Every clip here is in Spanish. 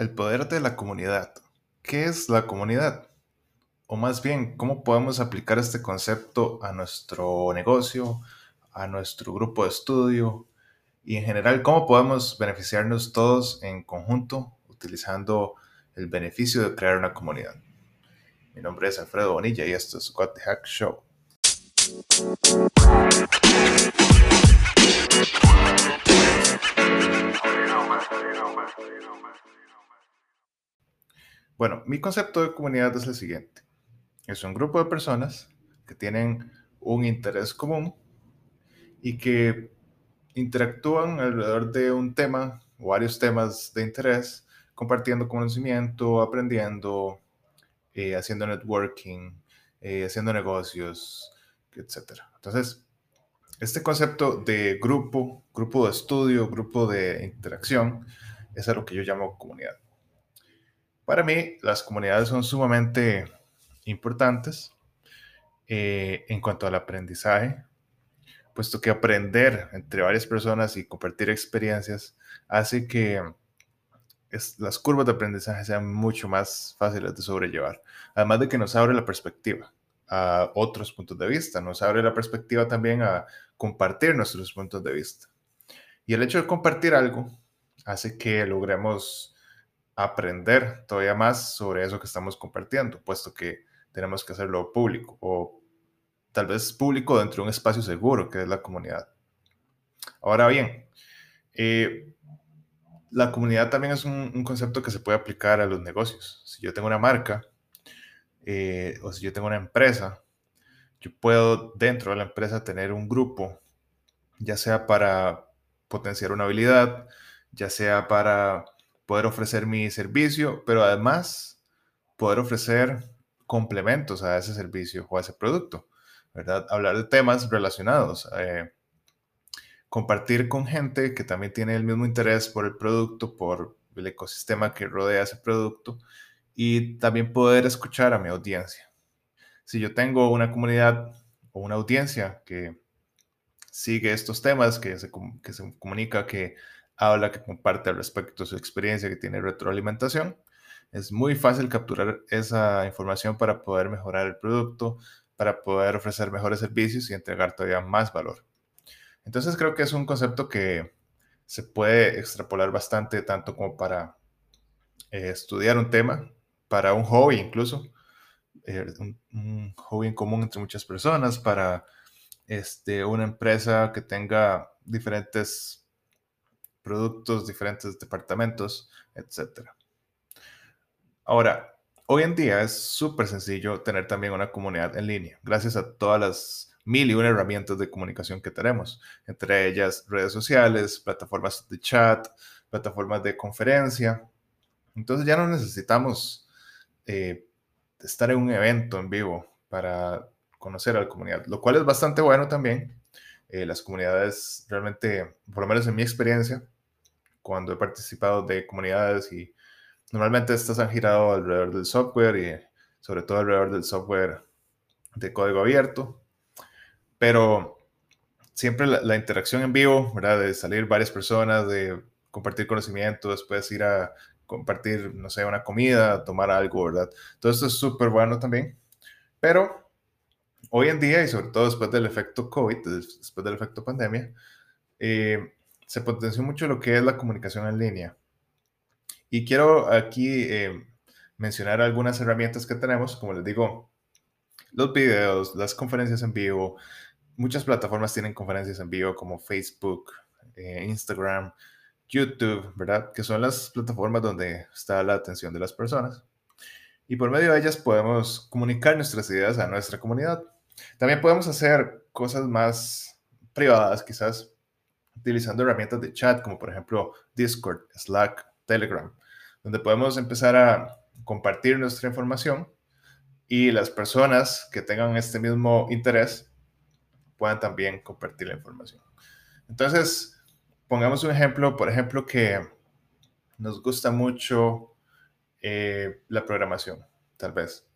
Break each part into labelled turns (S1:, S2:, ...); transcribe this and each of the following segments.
S1: El poder de la comunidad. ¿Qué es la comunidad? O más bien, ¿cómo podemos aplicar este concepto a nuestro negocio, a nuestro grupo de estudio y en general, cómo podemos beneficiarnos todos en conjunto utilizando el beneficio de crear una comunidad? Mi nombre es Alfredo Bonilla y esto es What the Hack Show. Bueno, mi concepto de comunidad es el siguiente. Es un grupo de personas que tienen un interés común y que interactúan alrededor de un tema o varios temas de interés, compartiendo conocimiento, aprendiendo, eh, haciendo networking, eh, haciendo negocios, etc. Entonces, este concepto de grupo, grupo de estudio, grupo de interacción, es a lo que yo llamo comunidad. Para mí, las comunidades son sumamente importantes eh, en cuanto al aprendizaje, puesto que aprender entre varias personas y compartir experiencias hace que las curvas de aprendizaje sean mucho más fáciles de sobrellevar. Además de que nos abre la perspectiva a otros puntos de vista, nos abre la perspectiva también a compartir nuestros puntos de vista. Y el hecho de compartir algo hace que logremos aprender todavía más sobre eso que estamos compartiendo, puesto que tenemos que hacerlo público o tal vez público dentro de un espacio seguro que es la comunidad. Ahora bien, eh, la comunidad también es un, concepto que se puede aplicar a los negocios. Si yo tengo una marca eh, o si yo tengo una empresa, yo puedo dentro de la empresa tener un grupo, ya sea para potenciar una habilidad, ya sea para poder ofrecer mi servicio, pero además poder ofrecer complementos a ese servicio o a ese producto, ¿verdad? Hablar de temas relacionados, eh, compartir con gente que también tiene el mismo interés por el producto, por el ecosistema que rodea ese producto y también poder escuchar a mi audiencia. Si yo tengo una comunidad o una audiencia que sigue estos temas, que se, que se comunica, que habla, que comparte al respecto su experiencia, que tiene retroalimentación. Es muy fácil capturar esa información para poder mejorar el producto, para poder ofrecer mejores servicios y entregar todavía más valor. Entonces creo que es un concepto que se puede extrapolar bastante, tanto como para eh, estudiar un tema, para un hobby incluso, eh, un, hobby en común entre muchas personas, para este, una empresa que tenga diferentes productos, diferentes departamentos, etc. Ahora, hoy en día es súper sencillo tener también una comunidad en línea, gracias a todas las mil y una herramientas de comunicación que tenemos, entre ellas redes sociales, plataformas de chat, plataformas de conferencia. Entonces ya no necesitamos eh, estar en un evento en vivo para conocer a la comunidad, lo cual es bastante bueno también, eh, las comunidades realmente, por lo menos en mi experiencia, cuando he participado de comunidades y normalmente estas han girado alrededor del software y sobre todo alrededor del software de código abierto, pero siempre la, interacción en vivo, ¿verdad? De salir varias personas, de compartir conocimiento, después ir a compartir, no sé, una comida, tomar algo, ¿verdad? Todo esto es súper bueno también, pero hoy en día y sobre todo después del efecto COVID, después del efecto pandemia, eh, se potenció mucho lo que es la comunicación en línea. Y quiero aquí eh, mencionar algunas herramientas que tenemos, como les digo, los videos, las conferencias en vivo. Muchas plataformas tienen conferencias en vivo como Facebook, eh, Instagram, YouTube, ¿verdad? Que son las plataformas donde está la atención de las personas. Y por medio de ellas podemos comunicar nuestras ideas a nuestra comunidad. También podemos hacer cosas más privadas, quizás utilizando herramientas de chat como por ejemplo Discord, Slack, Telegram, donde podemos empezar a compartir nuestra información y las personas que tengan este mismo interés puedan también compartir la información. Entonces, pongamos un ejemplo, por ejemplo, que nos gusta mucho eh, la programación, tal vez,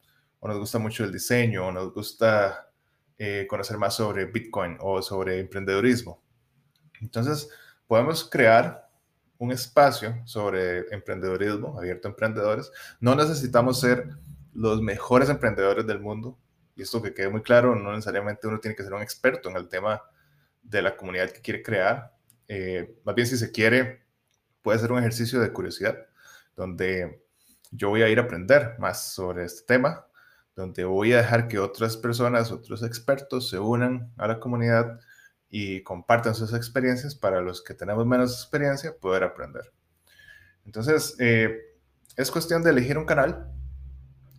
S1: o nos gusta mucho el diseño, o nos gusta eh, conocer más sobre Bitcoin o sobre emprendedurismo. Entonces, podemos crear un espacio sobre emprendedorismo, abierto a emprendedores. No necesitamos ser los mejores emprendedores del mundo. Y esto que quede muy claro, no necesariamente uno tiene que ser un experto en el tema de la comunidad que quiere crear. Eh, más bien, si se quiere, puede ser un ejercicio de curiosidad, donde yo voy a ir a aprender más sobre este tema, donde voy a dejar que otras personas, otros expertos se unan a la comunidad y compartan sus experiencias para los que tenemos menos experiencia poder aprender. Entonces, eh, es cuestión de elegir un canal,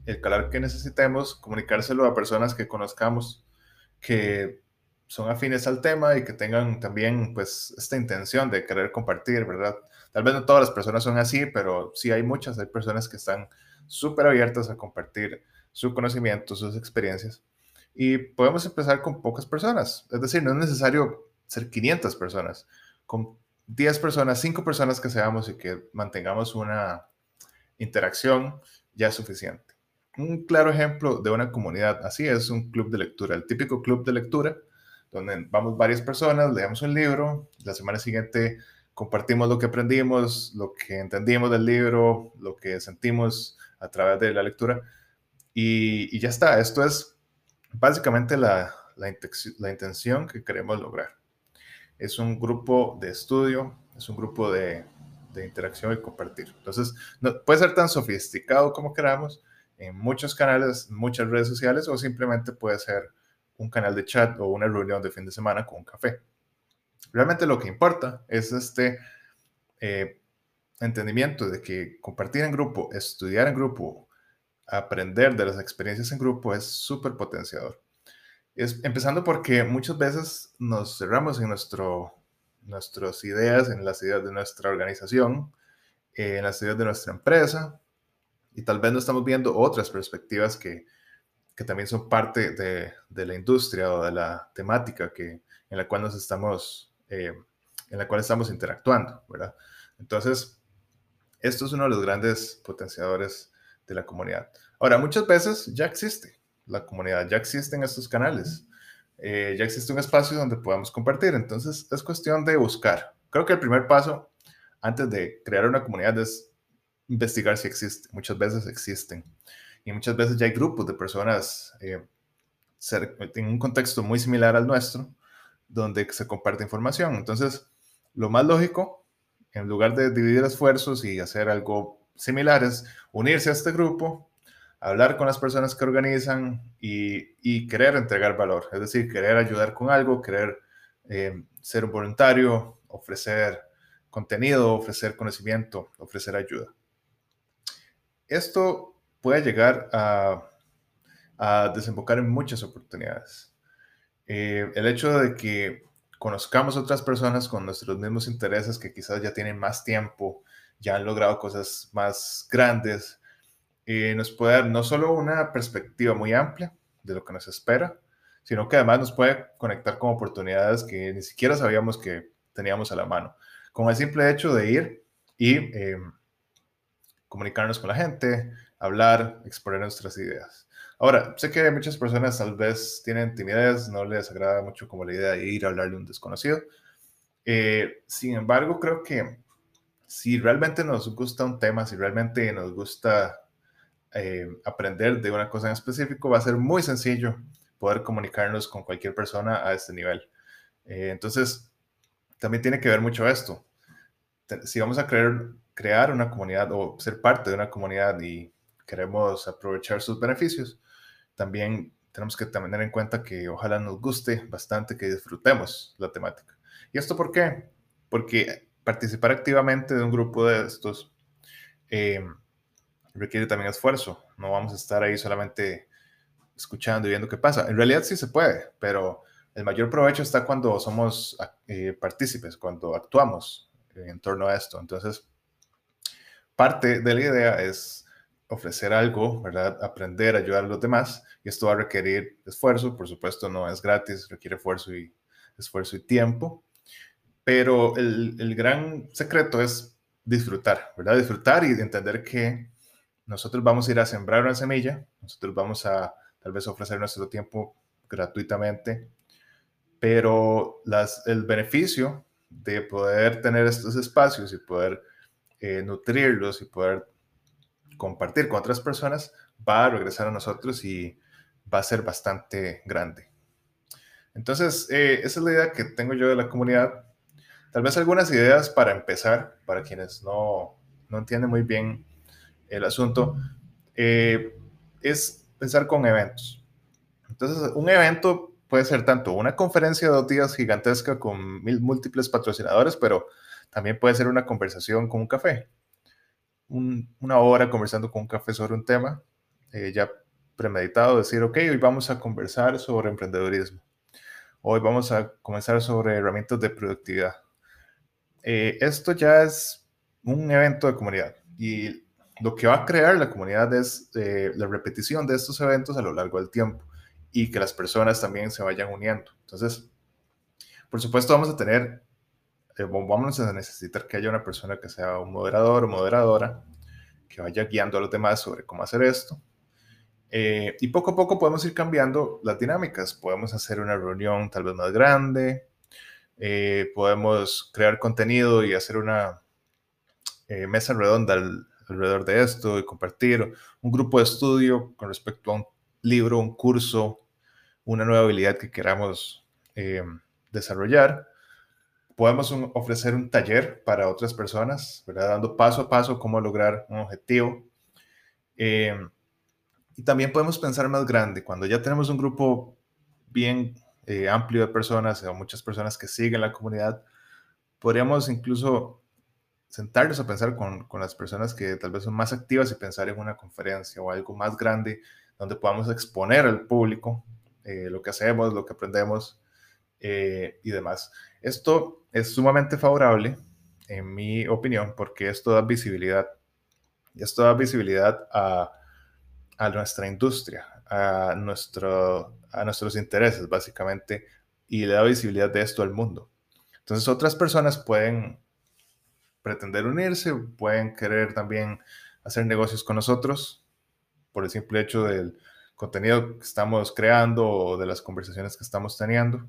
S1: el canal que necesitemos, comunicárselo a personas que conozcamos, que son afines al tema y que tengan también pues esta intención de querer compartir, ¿verdad? Tal vez no todas las personas son así, pero sí hay muchas, hay personas que están súper abiertas a compartir su conocimiento, sus experiencias. Y podemos empezar con pocas personas, es decir, no es necesario ser 500 personas, con 10 personas, 5 personas que seamos y que mantengamos una interacción ya es suficiente. Un claro ejemplo de una comunidad así es un club de lectura, el típico club de lectura donde vamos varias personas, leemos un libro, la semana siguiente compartimos lo que aprendimos, lo que entendimos del libro, lo que sentimos a través de la lectura y, ya está. Esto es básicamente la, la, intención que queremos lograr. Es un grupo de estudio, es un grupo de, de interacción y compartir. Entonces, no, puede ser tan sofisticado como queramos en muchos canales, muchas redes sociales o simplemente puede ser un canal de chat o una reunión de fin de semana con un café. Realmente lo que importa es este eh, entendimiento de que compartir en grupo, estudiar en grupo, aprender de las experiencias en grupo es súper potenciador. Es, empezando porque muchas veces nos cerramos en nuestro, nuestras ideas, en las ideas de nuestra organización, en las ideas de nuestra empresa, y tal vez no estamos viendo otras perspectivas que, que también son parte de, de, la industria o de la temática que, en la cual nos estamos, eh, en la cual estamos interactuando, ¿verdad? Entonces, esto es uno de los grandes potenciadores de la comunidad. Ahora, muchas veces ya existe la comunidad, ya existen estos canales, eh, ya existe un espacio donde podamos compartir, entonces es cuestión de buscar. Creo que el primer paso antes de crear una comunidad es investigar si existe. Muchas veces existen y muchas veces ya hay grupos de personas eh, en un contexto muy similar al nuestro, donde se comparte información. Entonces, lo más lógico, en lugar de dividir esfuerzos y hacer algo similar, es unirse a este grupo, hablar con las personas que organizan y, querer entregar valor, es decir, querer ayudar con algo, querer eh, ser un voluntario, ofrecer contenido, ofrecer conocimiento, ofrecer ayuda. Esto puede llegar a, desembocar en muchas oportunidades. Eh, el hecho de que conozcamos otras personas con nuestros mismos intereses que quizás ya tienen más tiempo, ya han logrado cosas más grandes, eh, nos puede dar no solo una perspectiva muy amplia de lo que nos espera, sino que además nos puede conectar con oportunidades que ni siquiera sabíamos que teníamos a la mano. Con el simple hecho de ir y eh, comunicarnos con la gente, hablar, exponer nuestras ideas. Ahora, sé que muchas personas tal vez tienen timidez, no les agrada mucho como la idea de ir a hablarle a un desconocido. Eh, sin embargo, creo que si realmente nos gusta un tema, si realmente nos gusta eh, aprender de una cosa en específico, va a ser muy sencillo poder comunicarnos con cualquier persona a este nivel. Eh, entonces, también tiene que ver mucho esto. Si vamos a creer, crear una comunidad o ser parte de una comunidad y queremos aprovechar sus beneficios, también tenemos que tener en cuenta que ojalá nos guste bastante, que disfrutemos la temática. ¿Y esto por qué? Porque participar activamente de un grupo de estos eh, requiere también esfuerzo. No vamos a estar ahí solamente escuchando y viendo qué pasa. En realidad sí se puede, pero el mayor provecho está cuando somos eh, partícipes, cuando actuamos en torno a esto. Entonces, parte de la idea es ofrecer algo, ¿verdad? Aprender, ayudar a los demás. Y esto va a requerir esfuerzo, por supuesto, no es gratis, requiere esfuerzo y, esfuerzo y tiempo. Pero el, el gran secreto es disfrutar, ¿verdad? Disfrutar y entender que nosotros vamos a ir a sembrar una semilla, nosotros vamos a tal vez ofrecer nuestro tiempo gratuitamente, pero el beneficio de poder tener estos espacios y poder eh, nutrirlos y poder compartir con otras personas va a regresar a nosotros y va a ser bastante grande. Entonces, eh, esa es la idea que tengo yo de la comunidad. Tal vez algunas ideas para empezar, para quienes no, no entienden muy bien el asunto, eh, es pensar con eventos. Entonces, un evento puede ser tanto una conferencia de dos días gigantesca con mil múltiples patrocinadores, pero también puede ser una conversación con un café. Una hora conversando con un café sobre un tema, eh, ya premeditado, decir, ok, hoy vamos a conversar sobre emprendedurismo. Hoy vamos a comenzar sobre herramientas de productividad. Eh, esto ya es un evento de comunidad y lo que va a crear la comunidad es eh, la repetición de estos eventos a lo largo del tiempo y que las personas también se vayan uniendo. Entonces, por supuesto, vamos a tener, eh, vamos a necesitar que haya una persona que sea un moderador o moderadora que vaya guiando a los demás sobre cómo hacer esto. Eh, y poco a poco podemos ir cambiando las dinámicas. Podemos hacer una reunión tal vez más grande, podemos crear contenido y hacer una mesa redonda alrededor de esto y compartir un grupo de estudio con respecto a un libro, un curso, una nueva habilidad que queramos eh, desarrollar. Podemos ofrecer un taller para otras personas, ¿verdad? dando paso a paso cómo lograr un objetivo. Eh, y también podemos pensar más grande, cuando ya tenemos un grupo bien eh, amplio de personas o muchas personas que siguen la comunidad, podríamos incluso sentarnos a pensar con, con, las personas que tal vez son más activas y pensar en una conferencia o algo más grande donde podamos exponer al público eh, lo que hacemos, lo que aprendemos eh, y demás. Esto es sumamente favorable, en mi opinión, porque esto da visibilidad. Esto da visibilidad a, a nuestra industria, a, nuestro, a nuestros intereses, básicamente, y le da visibilidad de esto al mundo. Entonces, otras personas pueden pretender unirse, pueden querer también hacer negocios con nosotros por el simple hecho del contenido que estamos creando o de las conversaciones que estamos teniendo.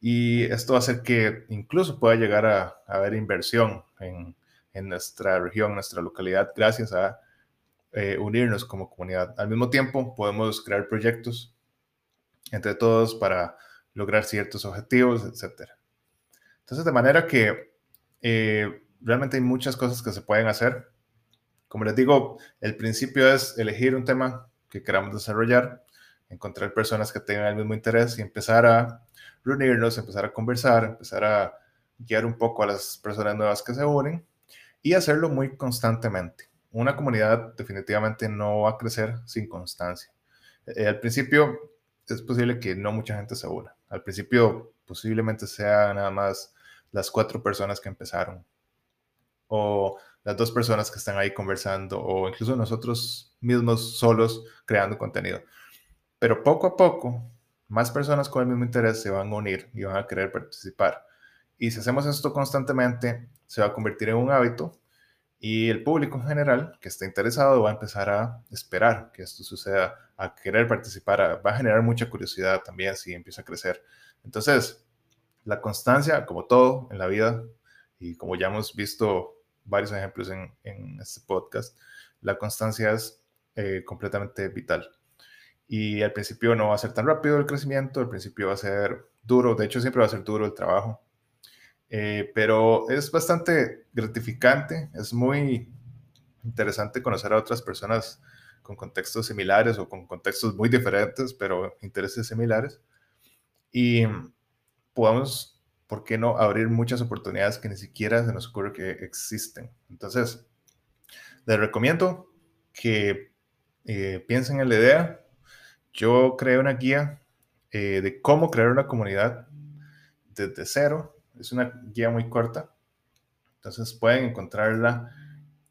S1: Y esto va a hacer que incluso pueda llegar a, haber inversión en, en, nuestra región, nuestra localidad, gracias a eh, unirnos como comunidad. Al mismo tiempo, podemos crear proyectos entre todos para lograr ciertos objetivos, etc. Entonces, de manera que eh, realmente hay muchas cosas que se pueden hacer. Como les digo, el principio es elegir un tema que queramos desarrollar, encontrar personas que tengan el mismo interés y empezar a reunirnos, empezar a conversar, empezar a guiar un poco a las personas nuevas que se unen y hacerlo muy constantemente. Una comunidad definitivamente no va a crecer sin constancia. Eh, al principio es posible que no mucha gente se una. Al principio posiblemente sea nada más las cuatro personas que empezaron o las dos personas que están ahí conversando o incluso nosotros mismos solos creando contenido. Pero poco a poco, más personas con el mismo interés se van a unir y van a querer participar. Y si hacemos esto constantemente, se va a convertir en un hábito y el público en general que está interesado va a empezar a esperar que esto suceda, a querer participar, va a generar mucha curiosidad también si empieza a crecer. Entonces, la constancia, como todo en la vida, y como ya hemos visto varios ejemplos en, en este podcast, la constancia es eh, completamente vital. Y al principio no va a ser tan rápido el crecimiento, al principio va a ser duro, de hecho siempre va a ser duro el trabajo, eh, pero es bastante gratificante, es muy interesante conocer a otras personas con contextos similares o con contextos muy diferentes, pero intereses similares. Y podamos ¿por qué no abrir muchas oportunidades que ni siquiera se nos ocurre que existen? Entonces, les recomiendo que eh, piensen en la idea. Yo creé una guía eh, de cómo crear una comunidad desde cero. Es una guía muy corta. Entonces pueden encontrarla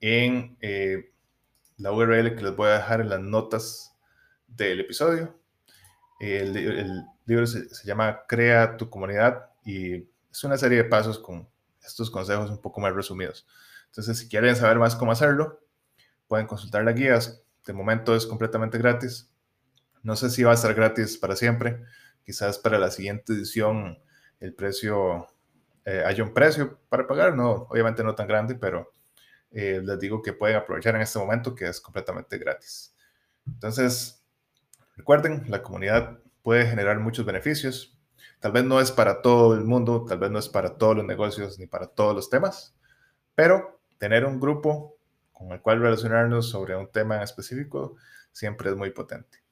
S1: en eh, la URL que les voy a dejar en las notas del episodio. El, libro se, se, llama Crea tu comunidad y es una serie de pasos con estos consejos un poco más resumidos. Entonces, si quieren saber más cómo hacerlo, pueden consultar las guías. De momento es completamente gratis. No sé si va a estar gratis para siempre. Quizás para la siguiente edición el precio eh, hay un precio para pagar, no, obviamente no tan grande, pero eh, les digo que pueden aprovechar en este momento que es completamente gratis. Entonces, recuerden, la comunidad puede generar muchos beneficios. Tal vez no es para todo el mundo, tal vez no es para todos los negocios ni para todos los temas, pero tener un grupo con el cual relacionarnos sobre un tema en específico siempre es muy potente.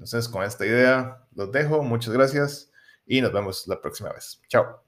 S1: Entonces, con esta idea los dejo. Muchas gracias y nos vemos la próxima vez. Chao.